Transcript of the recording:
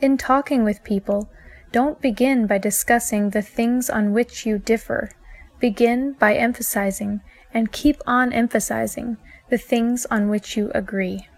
In talking with people, don't begin by discussing the things on which you differ. Begin by emphasizing, and keep on emphasizing, the things on which you agree.